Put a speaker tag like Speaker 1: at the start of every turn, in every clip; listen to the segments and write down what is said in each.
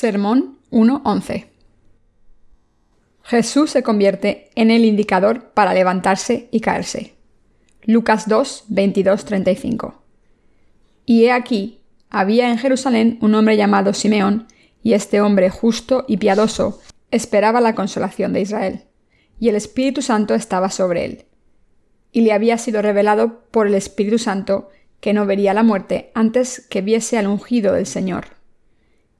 Speaker 1: Sermón 1.11 Jesús se convierte en el indicador para levantarse y caerse. Lucas 2, 22, 35. Y he aquí, había en Jerusalén un hombre llamado Simeón, y este hombre justo y piadoso esperaba la consolación de Israel, y el Espíritu Santo estaba sobre él. Y le había sido revelado por el Espíritu Santo que no vería la muerte antes que viese al ungido del Señor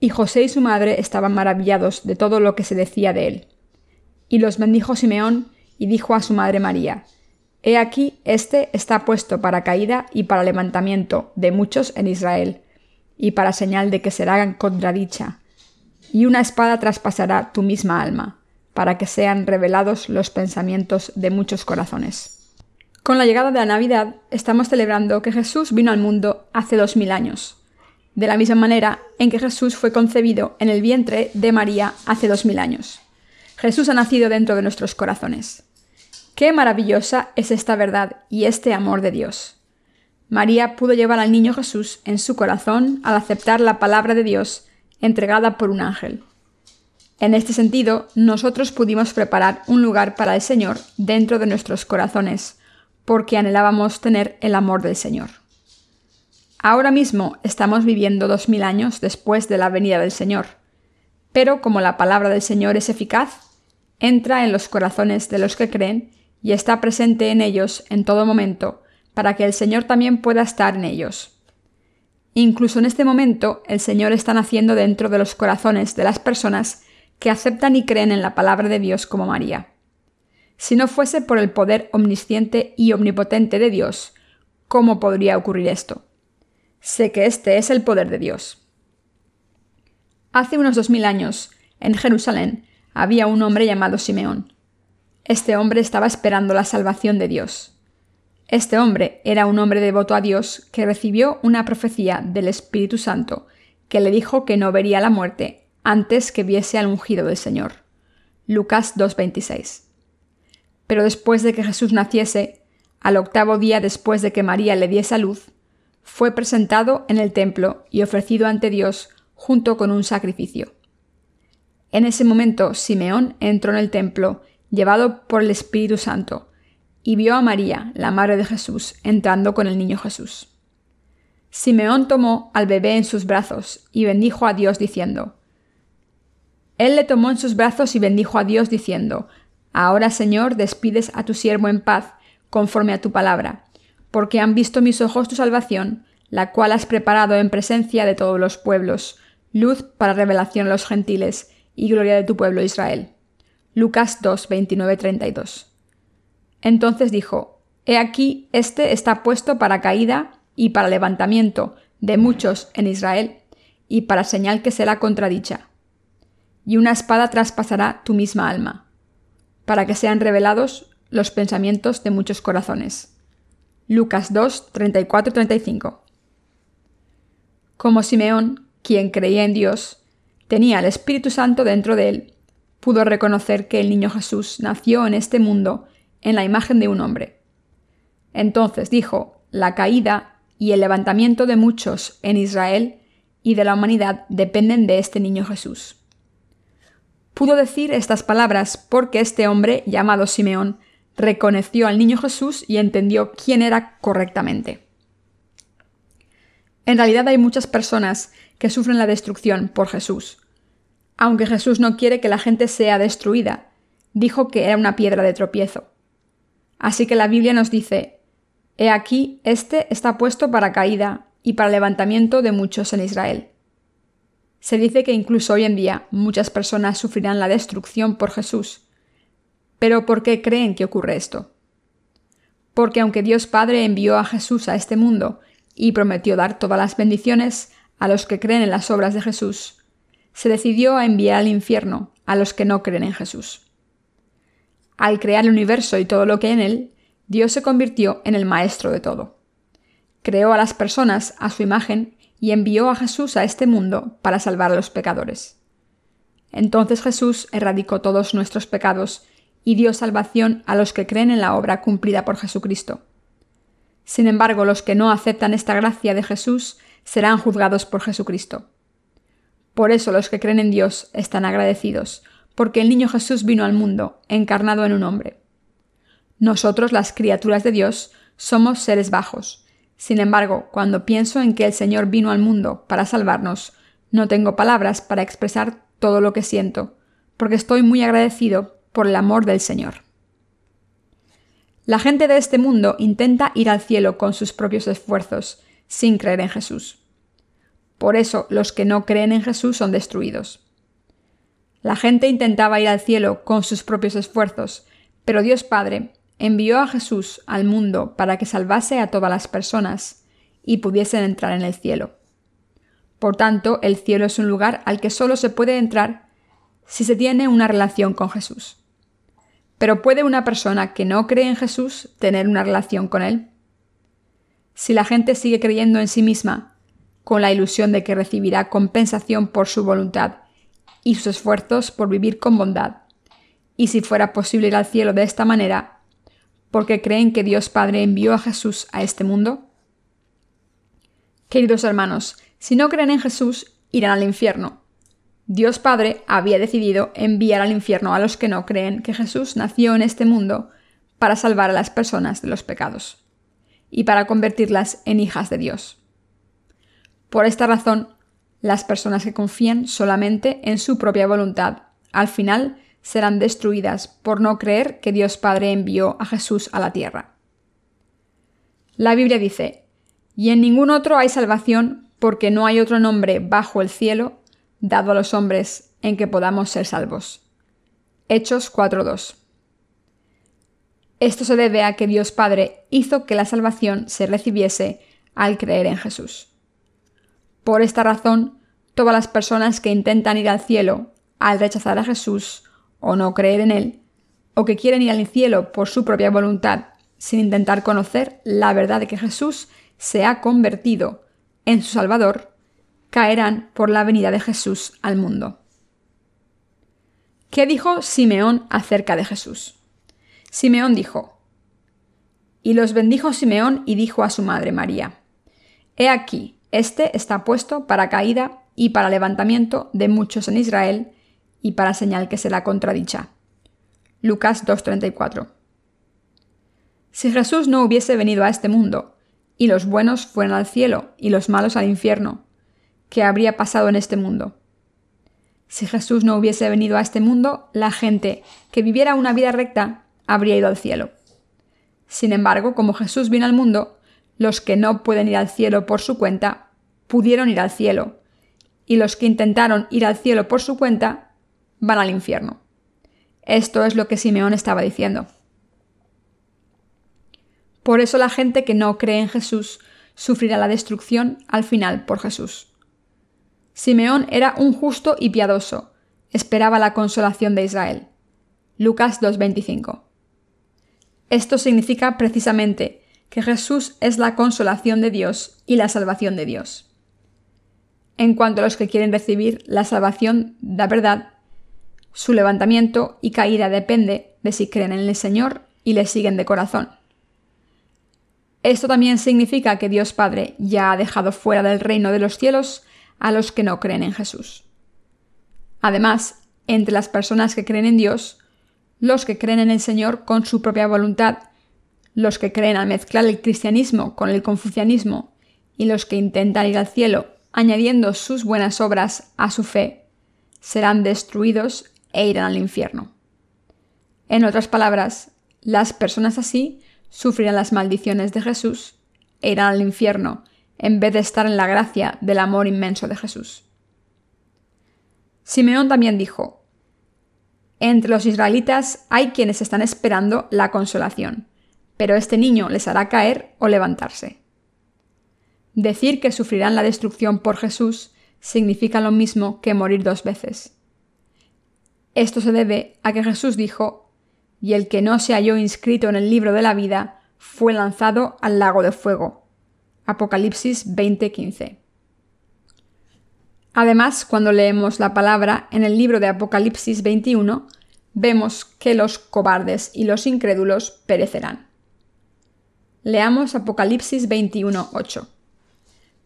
Speaker 1: Y José y su madre estaban maravillados de todo lo que se decía de él. Y los bendijo Simeón y dijo a su madre María, He aquí, este está puesto para caída y para levantamiento de muchos en Israel, y para señal de que será contradicha. Y una espada traspasará tu misma alma, para que sean revelados los pensamientos de muchos corazones. Con la llegada de la Navidad estamos celebrando que Jesús vino al mundo hace dos mil años, de la misma manera en que Jesús fue concebido en el vientre de María hace dos mil años. Jesús ha nacido dentro de nuestros corazones. Qué maravillosa es esta verdad y este amor de Dios. María pudo llevar al niño Jesús en su corazón al aceptar la palabra de Dios entregada por un ángel. En este sentido, nosotros pudimos preparar un lugar para el Señor dentro de nuestros corazones, porque anhelábamos tener el amor del Señor. Ahora mismo estamos viviendo dos mil años después de la venida del Señor, pero como la palabra del Señor es eficaz, entra en los corazones de los que creen y está presente en ellos en todo momento, para que el Señor también pueda estar en ellos. Incluso en este momento, el Señor está naciendo dentro de los corazones de las personas que aceptan y creen en la palabra de Dios como María. Si no fuese por el poder omnisciente y omnipotente de Dios, ¿cómo podría ocurrir esto? Sé que este es el poder de Dios. Hace unos dos mil años, en Jerusalén, había un hombre llamado Simeón. Este hombre estaba esperando la salvación de Dios. Este hombre era un hombre devoto a Dios que recibió una profecía del Espíritu Santo que le dijo que no vería la muerte antes que viese al ungido del Señor. Lucas 2.26. Pero después de que Jesús naciese, al octavo día después de que María le diese a luz, fue presentado en el templo y ofrecido ante Dios junto con un sacrificio. En ese momento Simeón entró en el templo, llevado por el Espíritu Santo, y vio a María, la madre de Jesús, entrando con el niño Jesús. Simeón tomó al bebé en sus brazos y bendijo a Dios diciendo, Él le tomó en sus brazos y bendijo a Dios diciendo, Ahora, Señor, despides a tu siervo en paz, conforme a tu palabra, porque han visto mis ojos tu salvación, la cual has preparado en presencia de todos los pueblos, luz para revelación a los gentiles y gloria de tu pueblo Israel. Lucas 2, 29, 32. Entonces dijo, He aquí, este está puesto para caída y para levantamiento de muchos en Israel, y para señal que será contradicha. Y una espada traspasará tu misma alma, para que sean revelados los pensamientos de muchos corazones. Lucas 2, 34 35. Como Simeón, quien creía en Dios, tenía el Espíritu Santo dentro de él, pudo reconocer que el niño Jesús nació en este mundo en la imagen de un hombre. Entonces dijo, la caída y el levantamiento de muchos en Israel y de la humanidad dependen de este niño Jesús. Pudo decir estas palabras porque este hombre, llamado Simeón, reconoció al niño Jesús y entendió quién era correctamente. En realidad hay muchas personas que sufren la destrucción por Jesús. Aunque Jesús no quiere que la gente sea destruida, dijo que era una piedra de tropiezo. Así que la Biblia nos dice, He aquí, este está puesto para caída y para levantamiento de muchos en Israel. Se dice que incluso hoy en día muchas personas sufrirán la destrucción por Jesús, pero ¿por qué creen que ocurre esto? Porque aunque Dios Padre envió a Jesús a este mundo y prometió dar todas las bendiciones a los que creen en las obras de Jesús, se decidió a enviar al infierno a los que no creen en Jesús. Al crear el universo y todo lo que hay en él, Dios se convirtió en el maestro de todo. Creó a las personas a su imagen y envió a Jesús a este mundo para salvar a los pecadores. Entonces Jesús erradicó todos nuestros pecados y dio salvación a los que creen en la obra cumplida por Jesucristo. Sin embargo, los que no aceptan esta gracia de Jesús serán juzgados por Jesucristo. Por eso los que creen en Dios están agradecidos, porque el niño Jesús vino al mundo, encarnado en un hombre. Nosotros, las criaturas de Dios, somos seres bajos. Sin embargo, cuando pienso en que el Señor vino al mundo para salvarnos, no tengo palabras para expresar todo lo que siento, porque estoy muy agradecido por el amor del Señor. La gente de este mundo intenta ir al cielo con sus propios esfuerzos, sin creer en Jesús. Por eso los que no creen en Jesús son destruidos. La gente intentaba ir al cielo con sus propios esfuerzos, pero Dios Padre envió a Jesús al mundo para que salvase a todas las personas y pudiesen entrar en el cielo. Por tanto, el cielo es un lugar al que solo se puede entrar si se tiene una relación con Jesús. Pero ¿puede una persona que no cree en Jesús tener una relación con Él? Si la gente sigue creyendo en sí misma, con la ilusión de que recibirá compensación por su voluntad y sus esfuerzos por vivir con bondad. Y si fuera posible ir al cielo de esta manera, porque creen que Dios Padre envió a Jesús a este mundo? Queridos hermanos, si no creen en Jesús, irán al infierno. Dios Padre había decidido enviar al infierno a los que no creen que Jesús nació en este mundo para salvar a las personas de los pecados y para convertirlas en hijas de Dios. Por esta razón, las personas que confían solamente en su propia voluntad, al final serán destruidas por no creer que Dios Padre envió a Jesús a la tierra. La Biblia dice, y en ningún otro hay salvación porque no hay otro nombre bajo el cielo dado a los hombres en que podamos ser salvos. Hechos 4.2. Esto se debe a que Dios Padre hizo que la salvación se recibiese al creer en Jesús. Por esta razón, todas las personas que intentan ir al cielo al rechazar a Jesús o no creer en Él, o que quieren ir al cielo por su propia voluntad sin intentar conocer la verdad de que Jesús se ha convertido en su Salvador, caerán por la venida de Jesús al mundo. ¿Qué dijo Simeón acerca de Jesús? Simeón dijo, y los bendijo Simeón y dijo a su madre María, He aquí, este está puesto para caída y para levantamiento de muchos en Israel y para señal que será contradicha. Lucas 2.34. Si Jesús no hubiese venido a este mundo, y los buenos fueran al cielo y los malos al infierno, ¿qué habría pasado en este mundo? Si Jesús no hubiese venido a este mundo, la gente que viviera una vida recta habría ido al cielo. Sin embargo, como Jesús vino al mundo, los que no pueden ir al cielo por su cuenta, pudieron ir al cielo, y los que intentaron ir al cielo por su cuenta, van al infierno. Esto es lo que Simeón estaba diciendo. Por eso la gente que no cree en Jesús sufrirá la destrucción al final por Jesús. Simeón era un justo y piadoso, esperaba la consolación de Israel. Lucas 2.25. Esto significa precisamente que Jesús es la consolación de Dios y la salvación de Dios. En cuanto a los que quieren recibir la salvación de verdad, su levantamiento y caída depende de si creen en el Señor y le siguen de corazón. Esto también significa que Dios Padre ya ha dejado fuera del reino de los cielos a los que no creen en Jesús. Además, entre las personas que creen en Dios, los que creen en el Señor con su propia voluntad los que creen al mezclar el cristianismo con el confucianismo y los que intentan ir al cielo añadiendo sus buenas obras a su fe, serán destruidos e irán al infierno. En otras palabras, las personas así sufrirán las maldiciones de Jesús e irán al infierno en vez de estar en la gracia del amor inmenso de Jesús. Simeón también dijo, Entre los israelitas hay quienes están esperando la consolación pero este niño les hará caer o levantarse. Decir que sufrirán la destrucción por Jesús significa lo mismo que morir dos veces. Esto se debe a que Jesús dijo, y el que no se halló inscrito en el libro de la vida fue lanzado al lago de fuego. Apocalipsis 20:15. Además, cuando leemos la palabra en el libro de Apocalipsis 21, vemos que los cobardes y los incrédulos perecerán. Leamos Apocalipsis 21:8.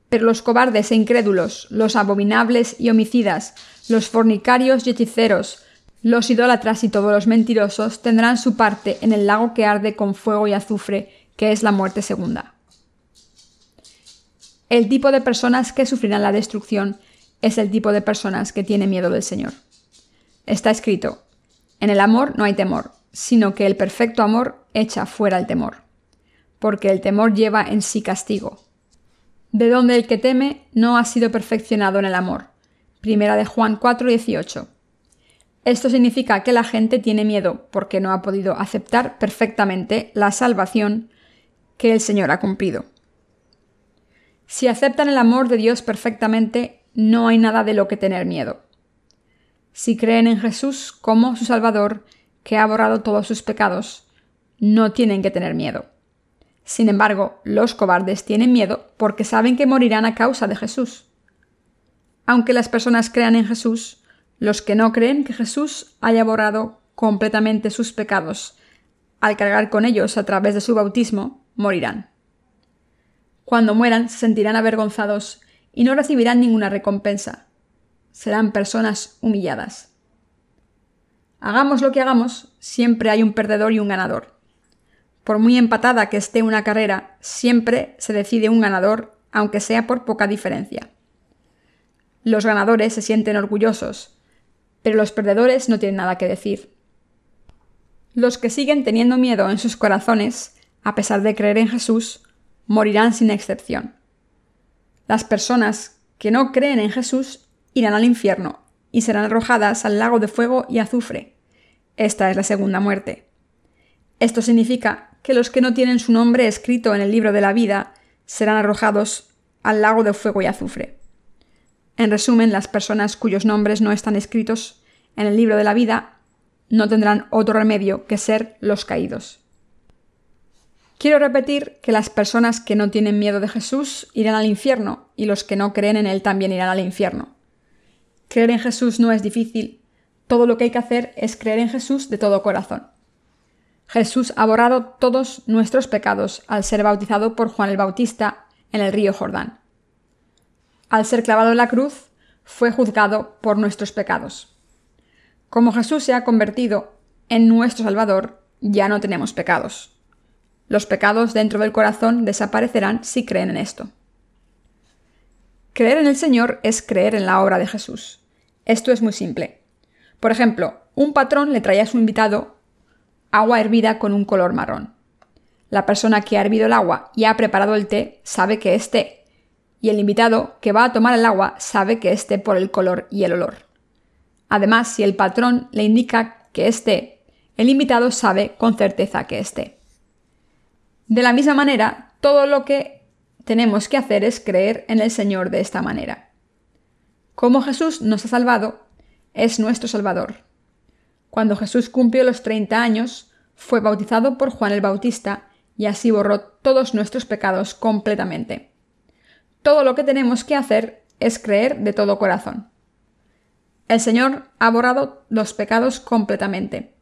Speaker 1: Pero los cobardes e incrédulos, los abominables y homicidas, los fornicarios y hechiceros, los idólatras y todos los mentirosos tendrán su parte en el lago que arde con fuego y azufre, que es la muerte segunda. El tipo de personas que sufrirán la destrucción es el tipo de personas que tiene miedo del Señor. Está escrito, en el amor no hay temor, sino que el perfecto amor echa fuera el temor, porque el temor lleva en sí castigo. De donde el que teme no ha sido perfeccionado en el amor. Primera de Juan 4:18. Esto significa que la gente tiene miedo porque no ha podido aceptar perfectamente la salvación que el Señor ha cumplido. Si aceptan el amor de Dios perfectamente, no hay nada de lo que tener miedo. Si creen en Jesús como su Salvador, que ha borrado todos sus pecados, no tienen que tener miedo. Sin embargo, los cobardes tienen miedo porque saben que morirán a causa de Jesús. Aunque las personas crean en Jesús, los que no creen que Jesús haya borrado completamente sus pecados al cargar con ellos a través de su bautismo, morirán. Cuando mueran se sentirán avergonzados y no recibirán ninguna recompensa. Serán personas humilladas. Hagamos lo que hagamos, siempre hay un perdedor y un ganador. Por muy empatada que esté una carrera, siempre se decide un ganador, aunque sea por poca diferencia. Los ganadores se sienten orgullosos, pero los perdedores no tienen nada que decir. Los que siguen teniendo miedo en sus corazones, a pesar de creer en Jesús, morirán sin excepción. Las personas que no creen en Jesús irán al infierno y serán arrojadas al lago de fuego y azufre. Esta es la segunda muerte. Esto significa que los que no tienen su nombre escrito en el libro de la vida serán arrojados al lago de fuego y azufre. En resumen, las personas cuyos nombres no están escritos en el libro de la vida no tendrán otro remedio que ser los caídos. Quiero repetir que las personas que no tienen miedo de Jesús irán al infierno y los que no creen en Él también irán al infierno. Creer en Jesús no es difícil, todo lo que hay que hacer es creer en Jesús de todo corazón. Jesús ha borrado todos nuestros pecados al ser bautizado por Juan el Bautista en el río Jordán al ser clavado en la cruz, fue juzgado por nuestros pecados. Como Jesús se ha convertido en nuestro Salvador, ya no tenemos pecados. Los pecados dentro del corazón desaparecerán si creen en esto. Creer en el Señor es creer en la obra de Jesús. Esto es muy simple. Por ejemplo, un patrón le trae a su invitado agua hervida con un color marrón. La persona que ha hervido el agua y ha preparado el té sabe que es té y el invitado que va a tomar el agua sabe que esté por el color y el olor. Además, si el patrón le indica que esté, el invitado sabe con certeza que esté. De la misma manera, todo lo que tenemos que hacer es creer en el Señor de esta manera. Como Jesús nos ha salvado, es nuestro Salvador. Cuando Jesús cumplió los 30 años, fue bautizado por Juan el Bautista y así borró todos nuestros pecados completamente. Todo lo que tenemos que hacer es creer de todo corazón. El Señor ha borrado los pecados completamente.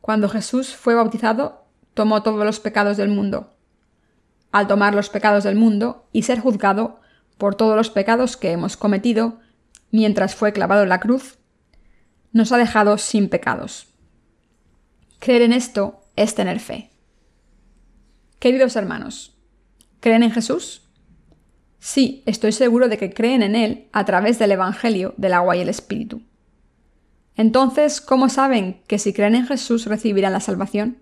Speaker 1: Cuando Jesús fue bautizado, tomó todos los pecados del mundo. Al tomar los pecados del mundo y ser juzgado por todos los pecados que hemos cometido mientras fue clavado en la cruz, nos ha dejado sin pecados. Creer en esto es tener fe. Queridos hermanos, ¿creen en Jesús? Sí, estoy seguro de que creen en Él a través del Evangelio del agua y el Espíritu. Entonces, ¿cómo saben que si creen en Jesús recibirán la salvación?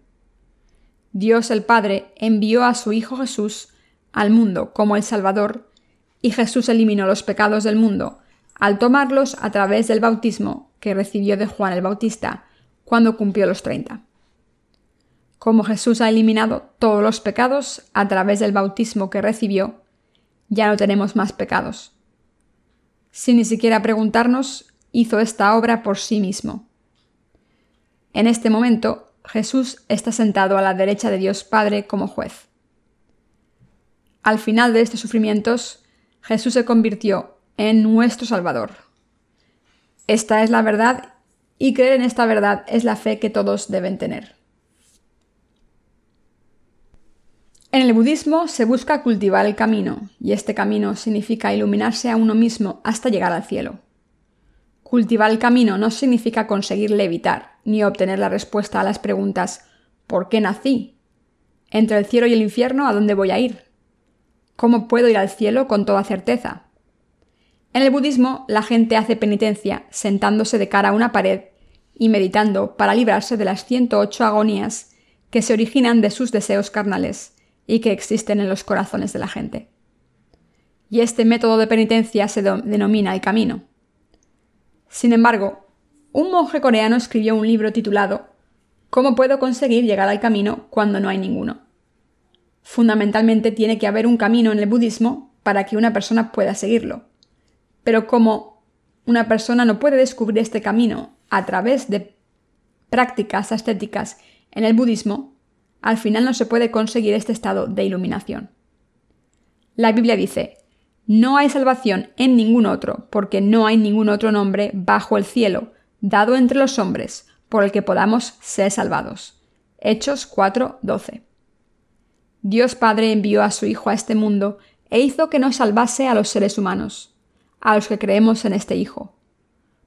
Speaker 1: Dios el Padre envió a su Hijo Jesús al mundo como el Salvador, y Jesús eliminó los pecados del mundo al tomarlos a través del bautismo que recibió de Juan el Bautista cuando cumplió los treinta. Como Jesús ha eliminado todos los pecados a través del bautismo que recibió, ya no tenemos más pecados. Sin ni siquiera preguntarnos, hizo esta obra por sí mismo. En este momento, Jesús está sentado a la derecha de Dios Padre como juez. Al final de estos sufrimientos, Jesús se convirtió en nuestro Salvador. Esta es la verdad y creer en esta verdad es la fe que todos deben tener. En el budismo se busca cultivar el camino, y este camino significa iluminarse a uno mismo hasta llegar al cielo. Cultivar el camino no significa conseguir levitar, ni obtener la respuesta a las preguntas ¿por qué nací? ¿Entre el cielo y el infierno a dónde voy a ir? ¿Cómo puedo ir al cielo con toda certeza? En el budismo, la gente hace penitencia sentándose de cara a una pared y meditando para librarse de las 108 agonías que se originan de sus deseos carnales y que existen en los corazones de la gente. Y este método de penitencia se denomina el camino. Sin embargo, un monje coreano escribió un libro titulado ¿Cómo puedo conseguir llegar al camino cuando no hay ninguno? Fundamentalmente tiene que haber un camino en el budismo para que una persona pueda seguirlo. Pero como una persona no puede descubrir este camino a través de prácticas estéticas en el budismo, al final no se puede conseguir este estado de iluminación. La Biblia dice, no hay salvación en ningún otro, porque no hay ningún otro nombre bajo el cielo, dado entre los hombres, por el que podamos ser salvados. Hechos 4:12. Dios Padre envió a su Hijo a este mundo e hizo que nos salvase a los seres humanos, a los que creemos en este Hijo.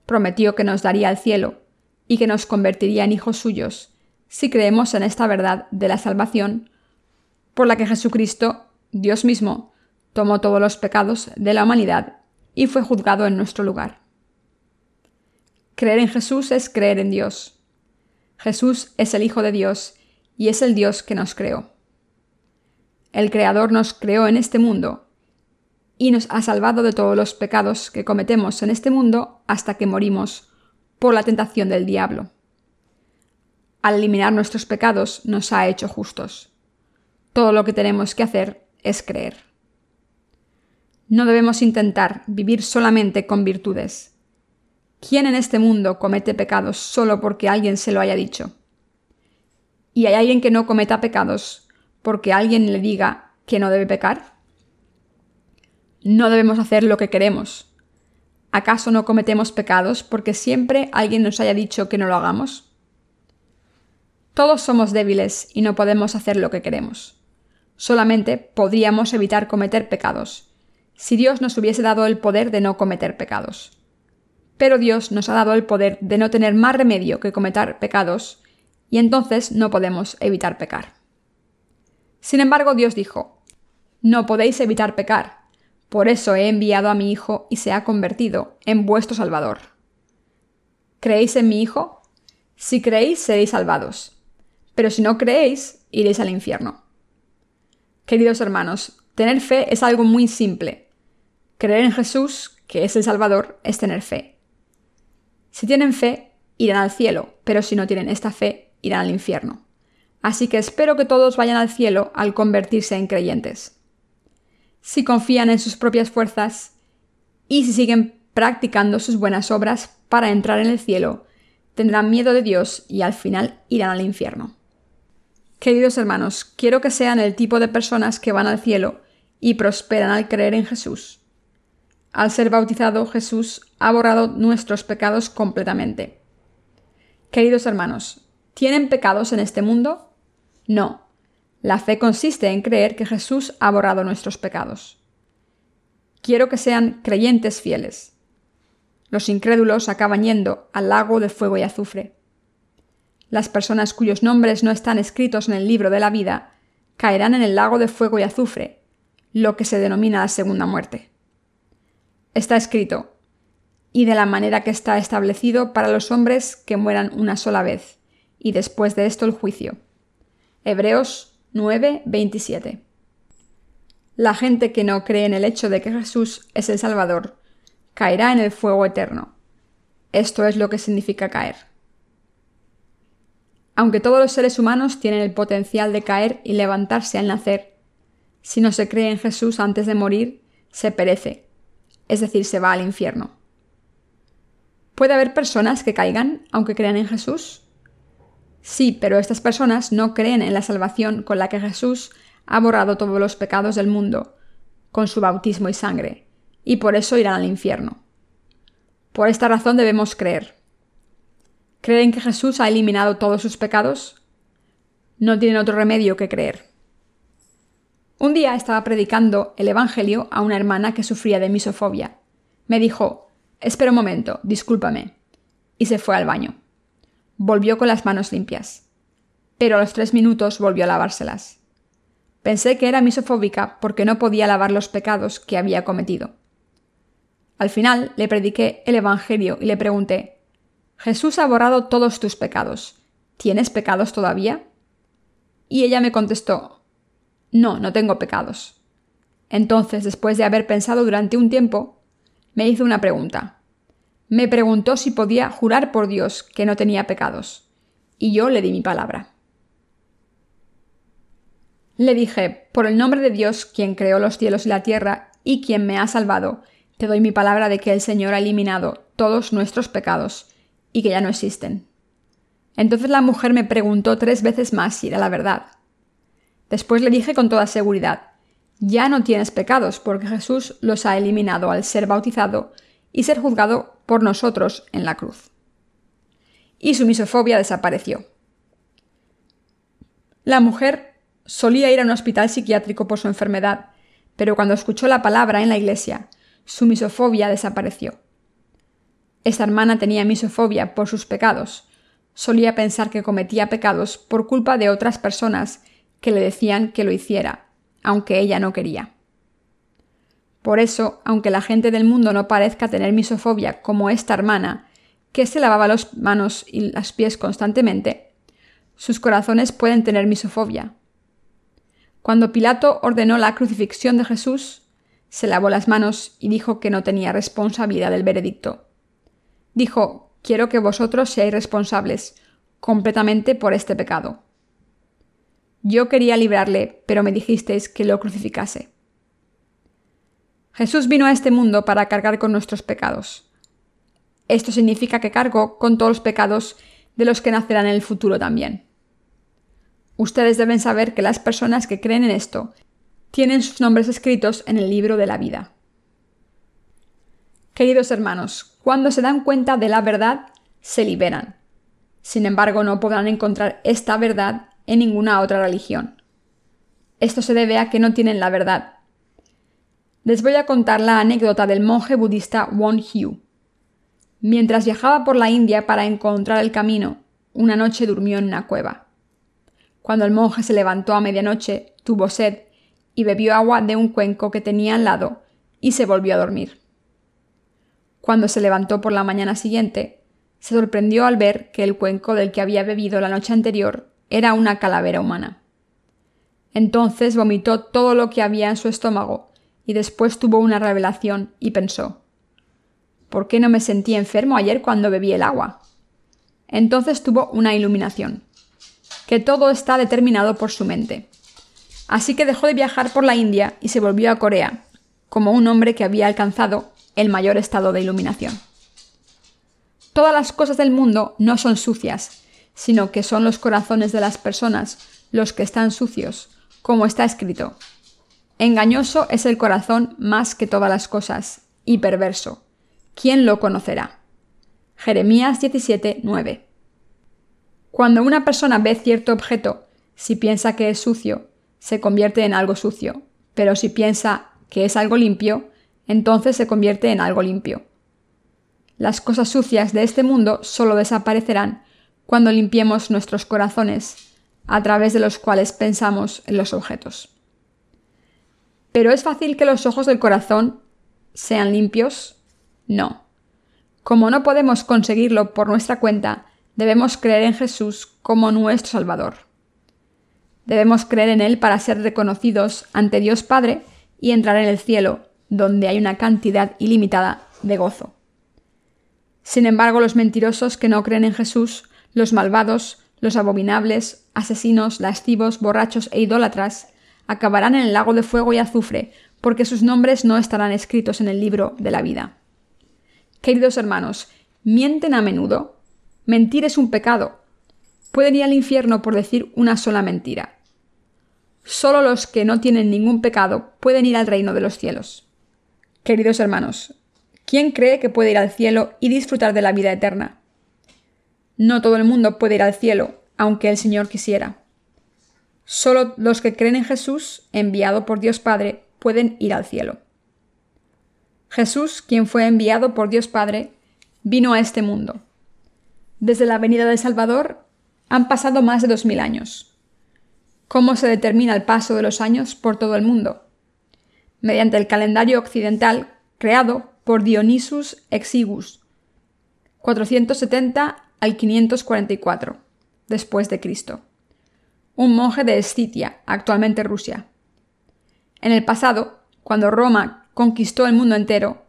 Speaker 1: Prometió que nos daría el cielo y que nos convertiría en hijos suyos, si creemos en esta verdad de la salvación, por la que Jesucristo, Dios mismo, tomó todos los pecados de la humanidad y fue juzgado en nuestro lugar. Creer en Jesús es creer en Dios. Jesús es el Hijo de Dios y es el Dios que nos creó. El Creador nos creó en este mundo y nos ha salvado de todos los pecados que cometemos en este mundo hasta que morimos por la tentación del diablo al eliminar nuestros pecados, nos ha hecho justos. Todo lo que tenemos que hacer es creer. No debemos intentar vivir solamente con virtudes. ¿Quién en este mundo comete pecados solo porque alguien se lo haya dicho? ¿Y hay alguien que no cometa pecados porque alguien le diga que no debe pecar? No debemos hacer lo que queremos. ¿Acaso no cometemos pecados porque siempre alguien nos haya dicho que no lo hagamos? Todos somos débiles y no podemos hacer lo que queremos. Solamente podríamos evitar cometer pecados, si Dios nos hubiese dado el poder de no cometer pecados. Pero Dios nos ha dado el poder de no tener más remedio que cometer pecados, y entonces no podemos evitar pecar. Sin embargo, Dios dijo, No podéis evitar pecar, por eso he enviado a mi Hijo y se ha convertido en vuestro Salvador. ¿Creéis en mi Hijo? Si creéis, seréis salvados pero si no creéis, iréis al infierno. Queridos hermanos, tener fe es algo muy simple. Creer en Jesús, que es el Salvador, es tener fe. Si tienen fe, irán al cielo, pero si no tienen esta fe, irán al infierno. Así que espero que todos vayan al cielo al convertirse en creyentes. Si confían en sus propias fuerzas y si siguen practicando sus buenas obras para entrar en el cielo, tendrán miedo de Dios y al final irán al infierno. Queridos hermanos, quiero que sean el tipo de personas que van al cielo y prosperan al creer en Jesús. Al ser bautizado, Jesús ha borrado nuestros pecados completamente. Queridos hermanos, ¿tienen pecados en este mundo? No. La fe consiste en creer que Jesús ha borrado nuestros pecados. Quiero que sean creyentes fieles. Los incrédulos acaban yendo al lago de fuego y azufre. Las personas cuyos nombres no están escritos en el libro de la vida caerán en el lago de fuego y azufre, lo que se denomina la segunda muerte. Está escrito, y de la manera que está establecido para los hombres que mueran una sola vez, y después de esto el juicio. Hebreos 9, 27. La gente que no cree en el hecho de que Jesús es el Salvador caerá en el fuego eterno. Esto es lo que significa caer. Aunque todos los seres humanos tienen el potencial de caer y levantarse al nacer, si no se cree en Jesús antes de morir, se perece, es decir, se va al infierno. ¿Puede haber personas que caigan aunque crean en Jesús? Sí, pero estas personas no creen en la salvación con la que Jesús ha borrado todos los pecados del mundo con su bautismo y sangre, y por eso irán al infierno. Por esta razón debemos creer. ¿Creen que Jesús ha eliminado todos sus pecados? No tienen otro remedio que creer. Un día estaba predicando el Evangelio a una hermana que sufría de misofobia. Me dijo, espera un momento, discúlpame. Y se fue al baño. Volvió con las manos limpias. Pero a los tres minutos volvió a lavárselas. Pensé que era misofóbica porque no podía lavar los pecados que había cometido. Al final le prediqué el Evangelio y le pregunté, Jesús ha borrado todos tus pecados. ¿Tienes pecados todavía? Y ella me contestó, No, no tengo pecados. Entonces, después de haber pensado durante un tiempo, me hizo una pregunta. Me preguntó si podía jurar por Dios que no tenía pecados. Y yo le di mi palabra. Le dije, por el nombre de Dios, quien creó los cielos y la tierra, y quien me ha salvado, te doy mi palabra de que el Señor ha eliminado todos nuestros pecados, y que ya no existen. Entonces la mujer me preguntó tres veces más si era la verdad. Después le dije con toda seguridad, ya no tienes pecados, porque Jesús los ha eliminado al ser bautizado y ser juzgado por nosotros en la cruz. Y su misofobia desapareció. La mujer Solía ir a un hospital psiquiátrico por su enfermedad, pero cuando escuchó la palabra en la iglesia, su misofobia desapareció. Esta hermana tenía misofobia por sus pecados. Solía pensar que cometía pecados por culpa de otras personas que le decían que lo hiciera, aunque ella no quería. Por eso, aunque la gente del mundo no parezca tener misofobia como esta hermana, que se lavaba las manos y los pies constantemente, sus corazones pueden tener misofobia, cuando Pilato ordenó la crucifixión de Jesús, se lavó las manos y dijo que no tenía responsabilidad del veredicto. Dijo, quiero que vosotros seáis responsables completamente por este pecado. Yo quería librarle, pero me dijisteis que lo crucificase. Jesús vino a este mundo para cargar con nuestros pecados. Esto significa que cargó con todos los pecados de los que nacerán en el futuro también. Ustedes deben saber que las personas que creen en esto tienen sus nombres escritos en el libro de la vida. Queridos hermanos, cuando se dan cuenta de la verdad, se liberan. Sin embargo, no podrán encontrar esta verdad en ninguna otra religión. Esto se debe a que no tienen la verdad. Les voy a contar la anécdota del monje budista Won Hyu. Mientras viajaba por la India para encontrar el camino, una noche durmió en una cueva. Cuando el monje se levantó a medianoche, tuvo sed y bebió agua de un cuenco que tenía al lado y se volvió a dormir. Cuando se levantó por la mañana siguiente, se sorprendió al ver que el cuenco del que había bebido la noche anterior era una calavera humana. Entonces vomitó todo lo que había en su estómago y después tuvo una revelación y pensó ¿Por qué no me sentí enfermo ayer cuando bebí el agua? Entonces tuvo una iluminación que todo está determinado por su mente. Así que dejó de viajar por la India y se volvió a Corea, como un hombre que había alcanzado el mayor estado de iluminación. Todas las cosas del mundo no son sucias, sino que son los corazones de las personas los que están sucios, como está escrito. Engañoso es el corazón más que todas las cosas, y perverso. ¿Quién lo conocerá? Jeremías 17, 9. Cuando una persona ve cierto objeto, si piensa que es sucio, se convierte en algo sucio, pero si piensa que es algo limpio, entonces se convierte en algo limpio. Las cosas sucias de este mundo solo desaparecerán cuando limpiemos nuestros corazones, a través de los cuales pensamos en los objetos. ¿Pero es fácil que los ojos del corazón sean limpios? No. Como no podemos conseguirlo por nuestra cuenta, debemos creer en Jesús como nuestro Salvador. Debemos creer en Él para ser reconocidos ante Dios Padre y entrar en el cielo, donde hay una cantidad ilimitada de gozo. Sin embargo, los mentirosos que no creen en Jesús, los malvados, los abominables, asesinos, lascivos, borrachos e idólatras, acabarán en el lago de fuego y azufre, porque sus nombres no estarán escritos en el libro de la vida. Queridos hermanos, ¿mienten a menudo? Mentir es un pecado. pueden ir al infierno por decir una sola mentira. Solo los que no tienen ningún pecado pueden ir al reino de los cielos. Queridos hermanos, ¿quién cree que puede ir al cielo y disfrutar de la vida eterna? No todo el mundo puede ir al cielo, aunque el Señor quisiera. Solo los que creen en Jesús, enviado por Dios Padre, pueden ir al cielo. Jesús, quien fue enviado por Dios Padre, vino a este mundo. Desde la venida del Salvador han pasado más de dos mil años. ¿Cómo se determina el paso de los años por todo el mundo? Mediante el calendario occidental creado por Dionysus Exiguus, 470 al 544 después de Cristo, un monje de Escitia, actualmente Rusia. En el pasado, cuando Roma conquistó el mundo entero,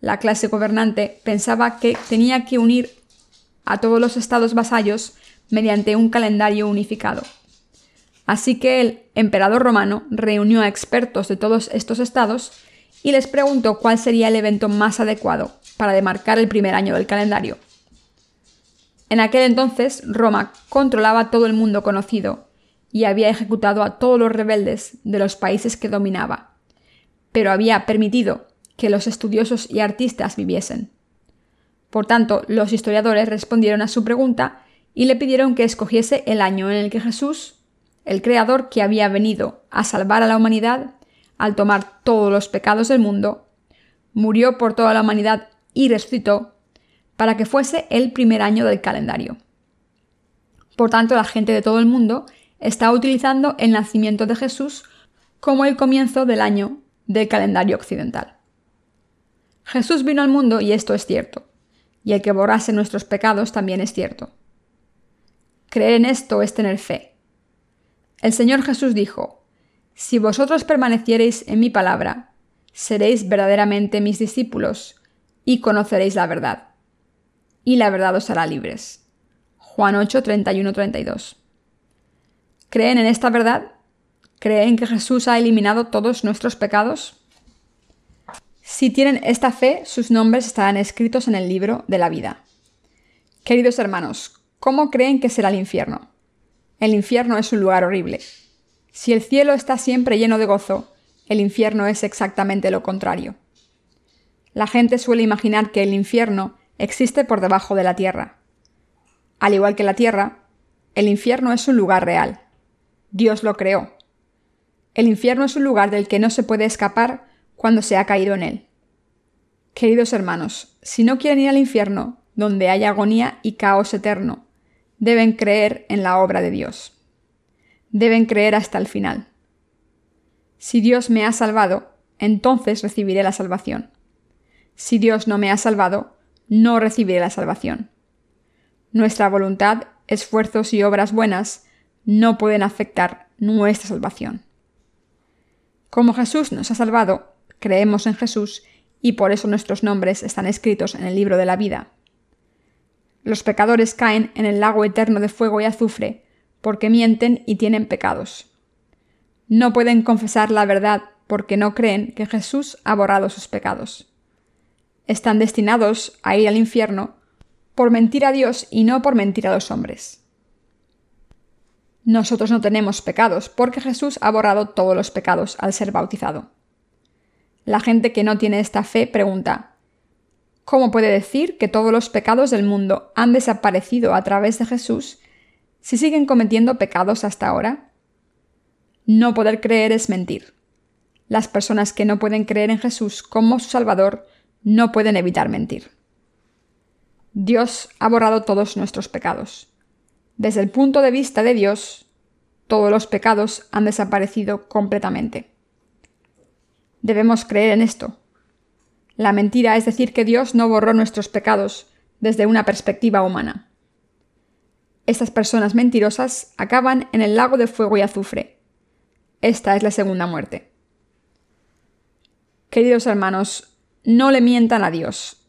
Speaker 1: la clase gobernante pensaba que tenía que unir a todos los estados vasallos mediante un calendario unificado. Así que el emperador romano reunió a expertos de todos estos estados y les preguntó cuál sería el evento más adecuado para demarcar el primer año del calendario. En aquel entonces Roma controlaba todo el mundo conocido y había ejecutado a todos los rebeldes de los países que dominaba, pero había permitido que los estudiosos y artistas viviesen. Por tanto, los historiadores respondieron a su pregunta y le pidieron que escogiese el año en el que Jesús, el Creador que había venido a salvar a la humanidad, al tomar todos los pecados del mundo, murió por toda la humanidad y resucitó para que fuese el primer año del calendario. Por tanto, la gente de todo el mundo está utilizando el nacimiento de Jesús como el comienzo del año del calendario occidental. Jesús vino al mundo y esto es cierto, y el que borrase nuestros pecados también es cierto. Creer en esto es tener fe. El Señor Jesús dijo, Si vosotros permaneciereis en mi palabra, seréis verdaderamente mis discípulos y conoceréis la verdad y la verdad os hará libres. Juan 8, 31, 32. ¿Creen en esta verdad? ¿Creen que Jesús ha eliminado todos nuestros pecados? Si tienen esta fe, sus nombres estarán escritos en el libro de la vida. Queridos hermanos, ¿cómo creen que será el infierno? El infierno es un lugar horrible. Si el cielo está siempre lleno de gozo, el infierno es exactamente lo contrario. La gente suele imaginar que el infierno existe por debajo de la tierra. Al igual que la tierra, el infierno es un lugar real. Dios lo creó. El infierno es un lugar del que no se puede escapar cuando se ha caído en él. Queridos hermanos, si no quieren ir al infierno, donde hay agonía y caos eterno, deben creer en la obra de Dios. Deben creer hasta el final. Si Dios me ha salvado, entonces recibiré la salvación. Si Dios no me ha salvado, no recibiré la salvación. Nuestra voluntad, esfuerzos y obras buenas no pueden afectar nuestra salvación. Como Jesús nos ha salvado, creemos en Jesús y por eso nuestros nombres están escritos en el libro de la vida. Los pecadores caen en el lago eterno de fuego y azufre porque mienten y tienen pecados. No pueden confesar la verdad porque no creen que Jesús ha borrado sus pecados están destinados a ir al infierno por mentir a Dios y no por mentir a los hombres. Nosotros no tenemos pecados porque Jesús ha borrado todos los pecados al ser bautizado. La gente que no tiene esta fe pregunta, ¿cómo puede decir que todos los pecados del mundo han desaparecido a través de Jesús si siguen cometiendo pecados hasta ahora? No poder creer es mentir. Las personas que no pueden creer en Jesús como su Salvador no pueden evitar mentir. Dios ha borrado todos nuestros pecados. Desde el punto de vista de Dios, todos los pecados han desaparecido completamente. Debemos creer en esto. La mentira es decir que Dios no borró nuestros pecados desde una perspectiva humana. Estas personas mentirosas acaban en el lago de fuego y azufre. Esta es la segunda muerte. Queridos hermanos, no le mientan a Dios.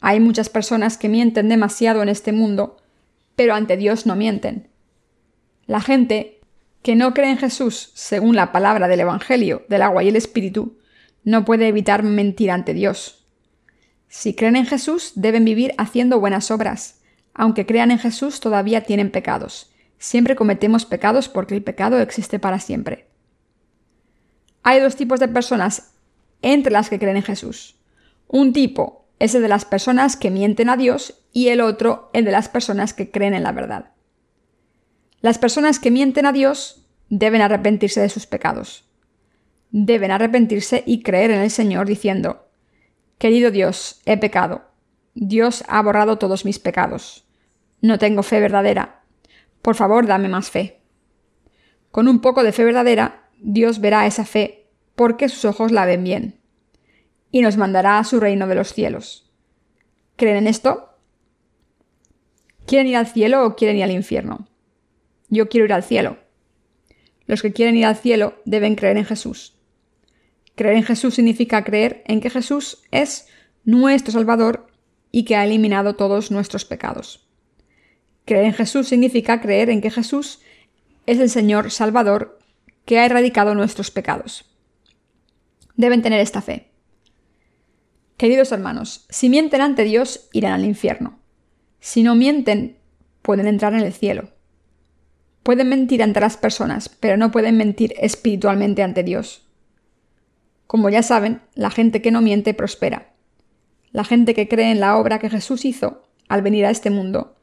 Speaker 1: Hay muchas personas que mienten demasiado en este mundo, pero ante Dios no mienten. La gente que no cree en Jesús según la palabra del Evangelio del agua y el Espíritu, no puede evitar mentir ante Dios. Si creen en Jesús, deben vivir haciendo buenas obras. Aunque crean en Jesús, todavía tienen pecados, siempre cometemos pecados porque el pecado existe para siempre. Hay dos tipos de personas entre las que creen en Jesús. Un tipo es el de las personas que mienten a Dios y el otro el de las personas que creen en la verdad. Las personas que mienten a Dios deben arrepentirse de sus pecados. Deben arrepentirse y creer en el Señor diciendo, Querido Dios, he pecado. Dios ha borrado todos mis pecados. No tengo fe verdadera. Por favor, dame más fe. Con un poco de fe verdadera, Dios verá esa fe porque sus ojos la ven bien. Y nos mandará a su reino de los cielos. ¿Creen en esto? ¿Quieren ir al cielo o quieren ir al infierno? Yo quiero ir al cielo. Los que quieren ir al cielo deben creer en Jesús. Creer en Jesús significa creer en que Jesús es nuestro Salvador y que ha eliminado todos nuestros pecados. Creer en Jesús significa creer en que Jesús es el Señor Salvador que ha erradicado nuestros pecados. Deben tener esta fe. Queridos hermanos, si mienten ante Dios, irán al infierno. Si no mienten, pueden entrar en el cielo. Pueden mentir ante las personas, pero no pueden mentir espiritualmente ante Dios. Como ya saben, la gente que no miente prospera. La gente que cree en la obra que Jesús hizo al venir a este mundo,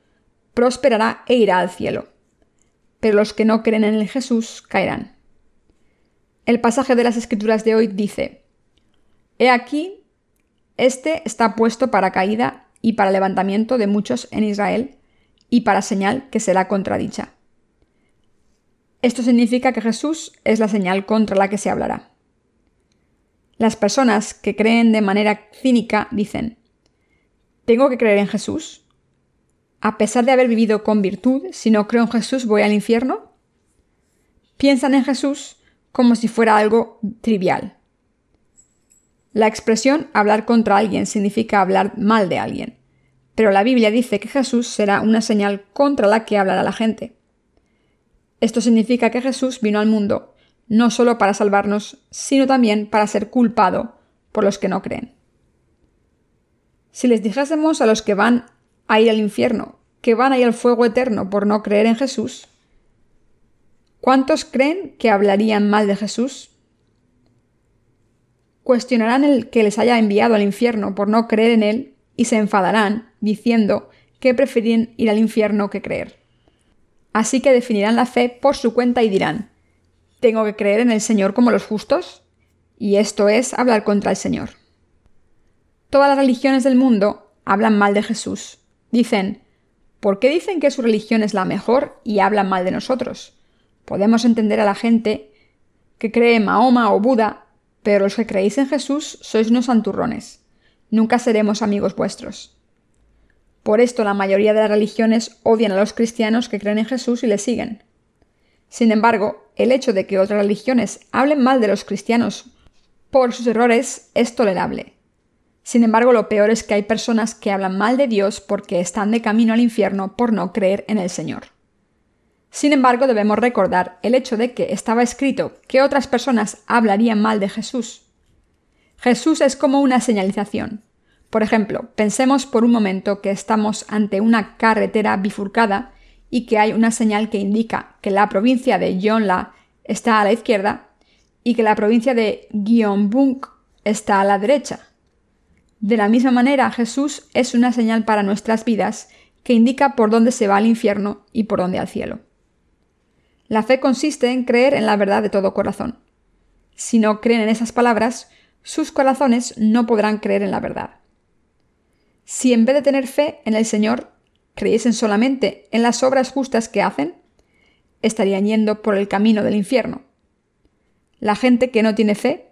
Speaker 1: prosperará e irá al cielo. Pero los que no creen en el Jesús caerán. El pasaje de las Escrituras de hoy dice, He aquí, este está puesto para caída y para levantamiento de muchos en Israel, y para señal que será contradicha. Esto significa que Jesús es la señal contra la que se hablará. Las personas que creen de manera cínica dicen, ¿tengo que creer en Jesús? A pesar de haber vivido con virtud, si no creo en Jesús voy al infierno? Piensan en Jesús como si fuera algo trivial. La expresión hablar contra alguien significa hablar mal de alguien, pero la Biblia dice que Jesús será una señal contra la que hablará la gente. Esto significa que Jesús vino al mundo no solo para salvarnos, sino también para ser culpado por los que no creen. Si les dijésemos a los que van a ir al infierno, que van a ir al fuego eterno por no creer en Jesús, ¿cuántos creen que hablarían mal de Jesús? Cuestionarán el que les haya enviado al infierno por no creer en él y se enfadarán, diciendo que prefieren ir al infierno que creer. Así que definirán la fe por su cuenta y dirán, ¿tengo que creer en el Señor como los justos? Y esto es hablar contra el Señor. Todas las religiones del mundo hablan mal de Jesús. Dicen, ¿por qué dicen que su religión es la mejor y hablan mal de nosotros? Podemos entender a la gente que cree en Mahoma o Buda, pero los que creéis en Jesús sois unos santurrones. Nunca seremos amigos vuestros. Por esto la mayoría de las religiones odian a los cristianos que creen en Jesús y le siguen. Sin embargo, el hecho de que otras religiones hablen mal de los cristianos por sus errores es tolerable. Sin embargo, lo peor es que hay personas que hablan mal de Dios porque están de camino al infierno por no creer en el Señor. Sin embargo, debemos recordar el hecho de que estaba escrito que otras personas hablarían mal de Jesús. Jesús es como una señalización. Por ejemplo, pensemos por un momento que estamos ante una carretera bifurcada y que hay una señal que indica que la provincia de Yonla está a la izquierda y que la provincia de Gyeongbuk está a la derecha. De la misma manera, Jesús es una señal para nuestras vidas que indica por dónde se va al infierno y por dónde al cielo. La fe consiste en creer en la verdad de todo corazón. Si no creen en esas palabras, sus corazones no podrán creer en la verdad. Si en vez de tener fe en el Señor, creyesen solamente en las obras justas que hacen, estarían yendo por el camino del infierno. La gente que no tiene fe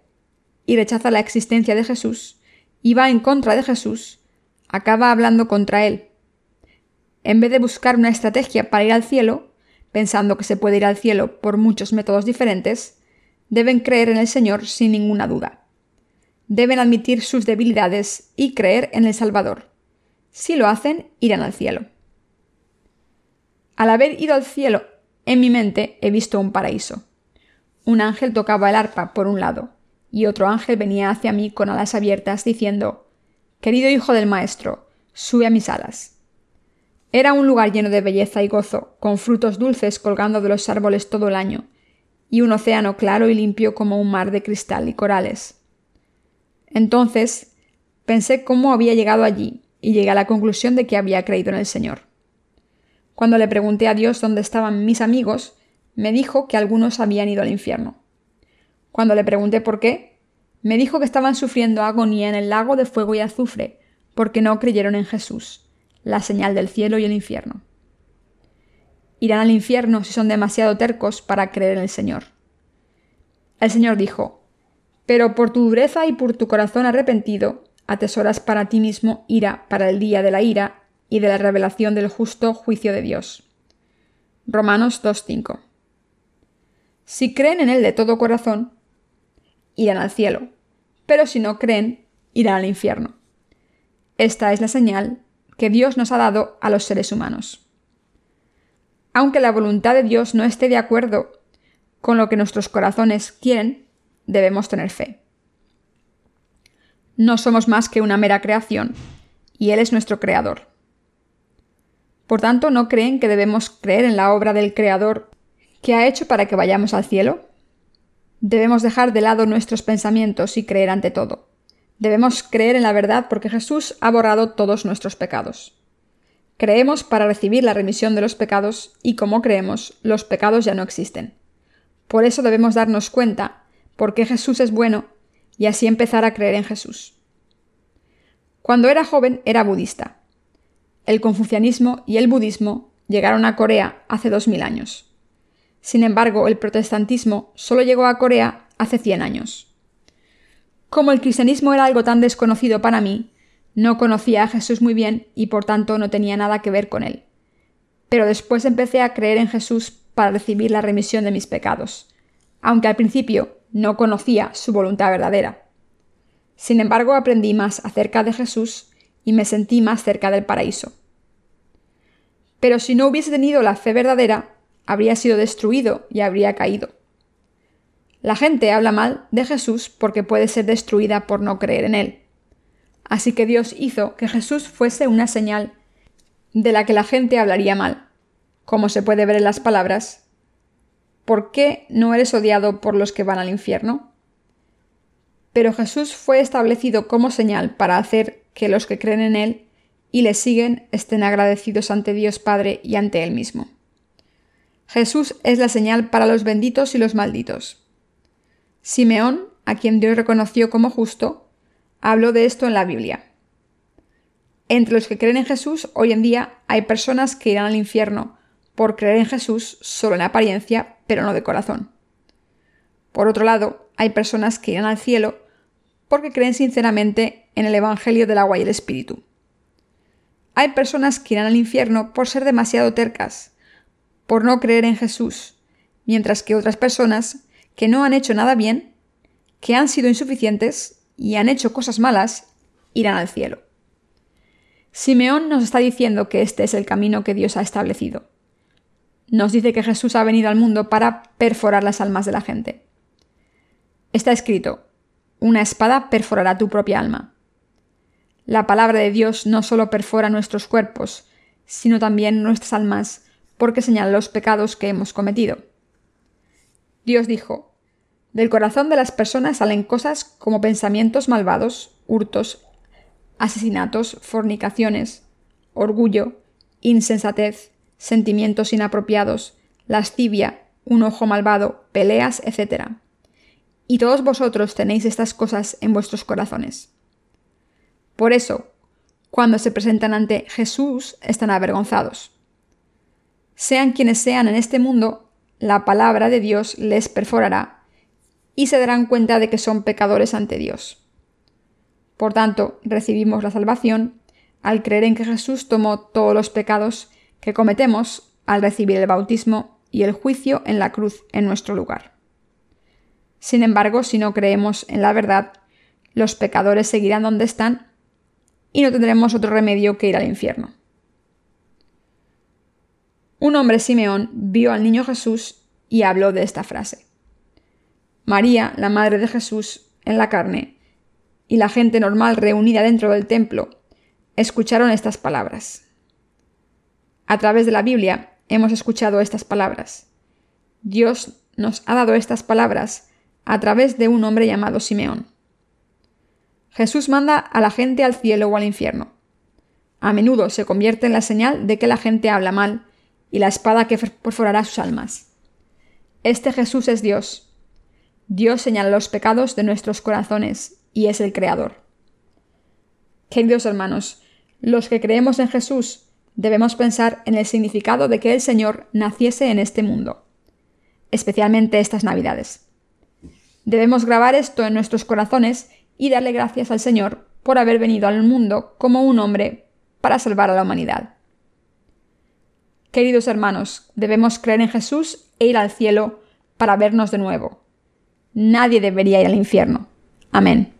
Speaker 1: y rechaza la existencia de Jesús y va en contra de Jesús, acaba hablando contra él. En vez de buscar una estrategia para ir al cielo, pensando que se puede ir al cielo por muchos métodos diferentes, deben creer en el Señor sin ninguna duda deben admitir sus debilidades y creer en el Salvador. Si lo hacen, irán al cielo. Al haber ido al cielo, en mi mente he visto un paraíso. Un ángel tocaba el arpa por un lado, y otro ángel venía hacia mí con alas abiertas, diciendo Querido hijo del Maestro, sube a mis alas. Era un lugar lleno de belleza y gozo, con frutos dulces colgando de los árboles todo el año, y un océano claro y limpio como un mar de cristal y corales. Entonces pensé cómo había llegado allí, y llegué a la conclusión de que había creído en el Señor. Cuando le pregunté a Dios dónde estaban mis amigos, me dijo que algunos habían ido al infierno. Cuando le pregunté por qué, me dijo que estaban sufriendo agonía en el lago de fuego y azufre, porque no creyeron en Jesús, la señal del cielo y el infierno. Irán al infierno si son demasiado tercos para creer en el Señor. El Señor dijo, Pero por tu dureza y por tu corazón arrepentido, atesoras para ti mismo ira para el día de la ira y de la revelación del justo juicio de Dios. Romanos 2.5. Si creen en Él de todo corazón, irán al cielo, pero si no creen, irán al infierno. Esta es la señal que Dios nos ha dado a los seres humanos. Aunque la voluntad de Dios no esté de acuerdo con lo que nuestros corazones quieren, debemos tener fe. No somos más que una mera creación, y Él es nuestro creador. Por tanto, ¿no creen que debemos creer en la obra del Creador que ha hecho para que vayamos al cielo? Debemos dejar de lado nuestros pensamientos y creer ante todo. Debemos creer en la verdad porque Jesús ha borrado todos nuestros pecados. Creemos para recibir la remisión de los pecados y como creemos, los pecados ya no existen. Por eso debemos darnos cuenta por qué Jesús es bueno y así empezar a creer en Jesús. Cuando era joven era budista. El confucianismo y el budismo llegaron a Corea hace dos mil años. Sin embargo, el protestantismo solo llegó a Corea hace 100 años. Como el cristianismo era algo tan desconocido para mí, no conocía a Jesús muy bien y por tanto no tenía nada que ver con él. Pero después empecé a creer en Jesús para recibir la remisión de mis pecados, aunque al principio no conocía su voluntad verdadera. Sin embargo, aprendí más acerca de Jesús y me sentí más cerca del paraíso. Pero si no hubiese tenido la fe verdadera, habría sido destruido y habría caído. La gente habla mal de Jesús porque puede ser destruida por no creer en él. Así que Dios hizo que Jesús fuese una señal de la que la gente hablaría mal, como se puede ver en las palabras, ¿por qué no eres odiado por los que van al infierno? Pero Jesús fue establecido como señal para hacer que los que creen en Él y le siguen estén agradecidos ante Dios Padre y ante Él mismo. Jesús es la señal para los benditos y los malditos. Simeón, a quien Dios reconoció como justo, habló de esto en la Biblia. Entre los que creen en Jesús, hoy en día hay personas que irán al infierno por creer en Jesús solo en apariencia, pero no de corazón. Por otro lado, hay personas que irán al cielo porque creen sinceramente en el Evangelio del agua y el Espíritu. Hay personas que irán al infierno por ser demasiado tercas, por no creer en Jesús, mientras que otras personas que no han hecho nada bien, que han sido insuficientes y han hecho cosas malas, irán al cielo. Simeón nos está diciendo que este es el camino que Dios ha establecido. Nos dice que Jesús ha venido al mundo para perforar las almas de la gente. Está escrito, una espada perforará tu propia alma. La palabra de Dios no solo perfora nuestros cuerpos, sino también nuestras almas porque señala los pecados que hemos cometido. Dios dijo, del corazón de las personas salen cosas como pensamientos malvados, hurtos, asesinatos, fornicaciones, orgullo, insensatez, sentimientos inapropiados, lascivia, un ojo malvado, peleas, etc. Y todos vosotros tenéis estas cosas en vuestros corazones. Por eso, cuando se presentan ante Jesús, están avergonzados sean quienes sean en este mundo, la palabra de Dios les perforará y se darán cuenta de que son pecadores ante Dios. Por tanto, recibimos la salvación al creer en que Jesús tomó todos los pecados que cometemos al recibir el bautismo y el juicio en la cruz en nuestro lugar. Sin embargo, si no creemos en la verdad, los pecadores seguirán donde están y no tendremos otro remedio que ir al infierno. Un hombre Simeón vio al niño Jesús y habló de esta frase. María, la madre de Jesús, en la carne, y la gente normal reunida dentro del templo, escucharon estas palabras. A través de la Biblia hemos escuchado estas palabras. Dios nos ha dado estas palabras a través de un hombre llamado Simeón. Jesús manda a la gente al cielo o al infierno. A menudo se convierte en la señal de que la gente habla mal y la espada que perforará sus almas. Este Jesús es Dios. Dios señala los pecados de nuestros corazones y es el Creador. Queridos hermanos, los que creemos en Jesús debemos pensar en el significado de que el Señor naciese en este mundo, especialmente estas Navidades. Debemos grabar esto en nuestros corazones y darle gracias al Señor por haber venido al mundo como un hombre para salvar a la humanidad. Queridos hermanos, debemos creer en Jesús e ir al cielo para vernos de nuevo. Nadie debería ir al infierno. Amén.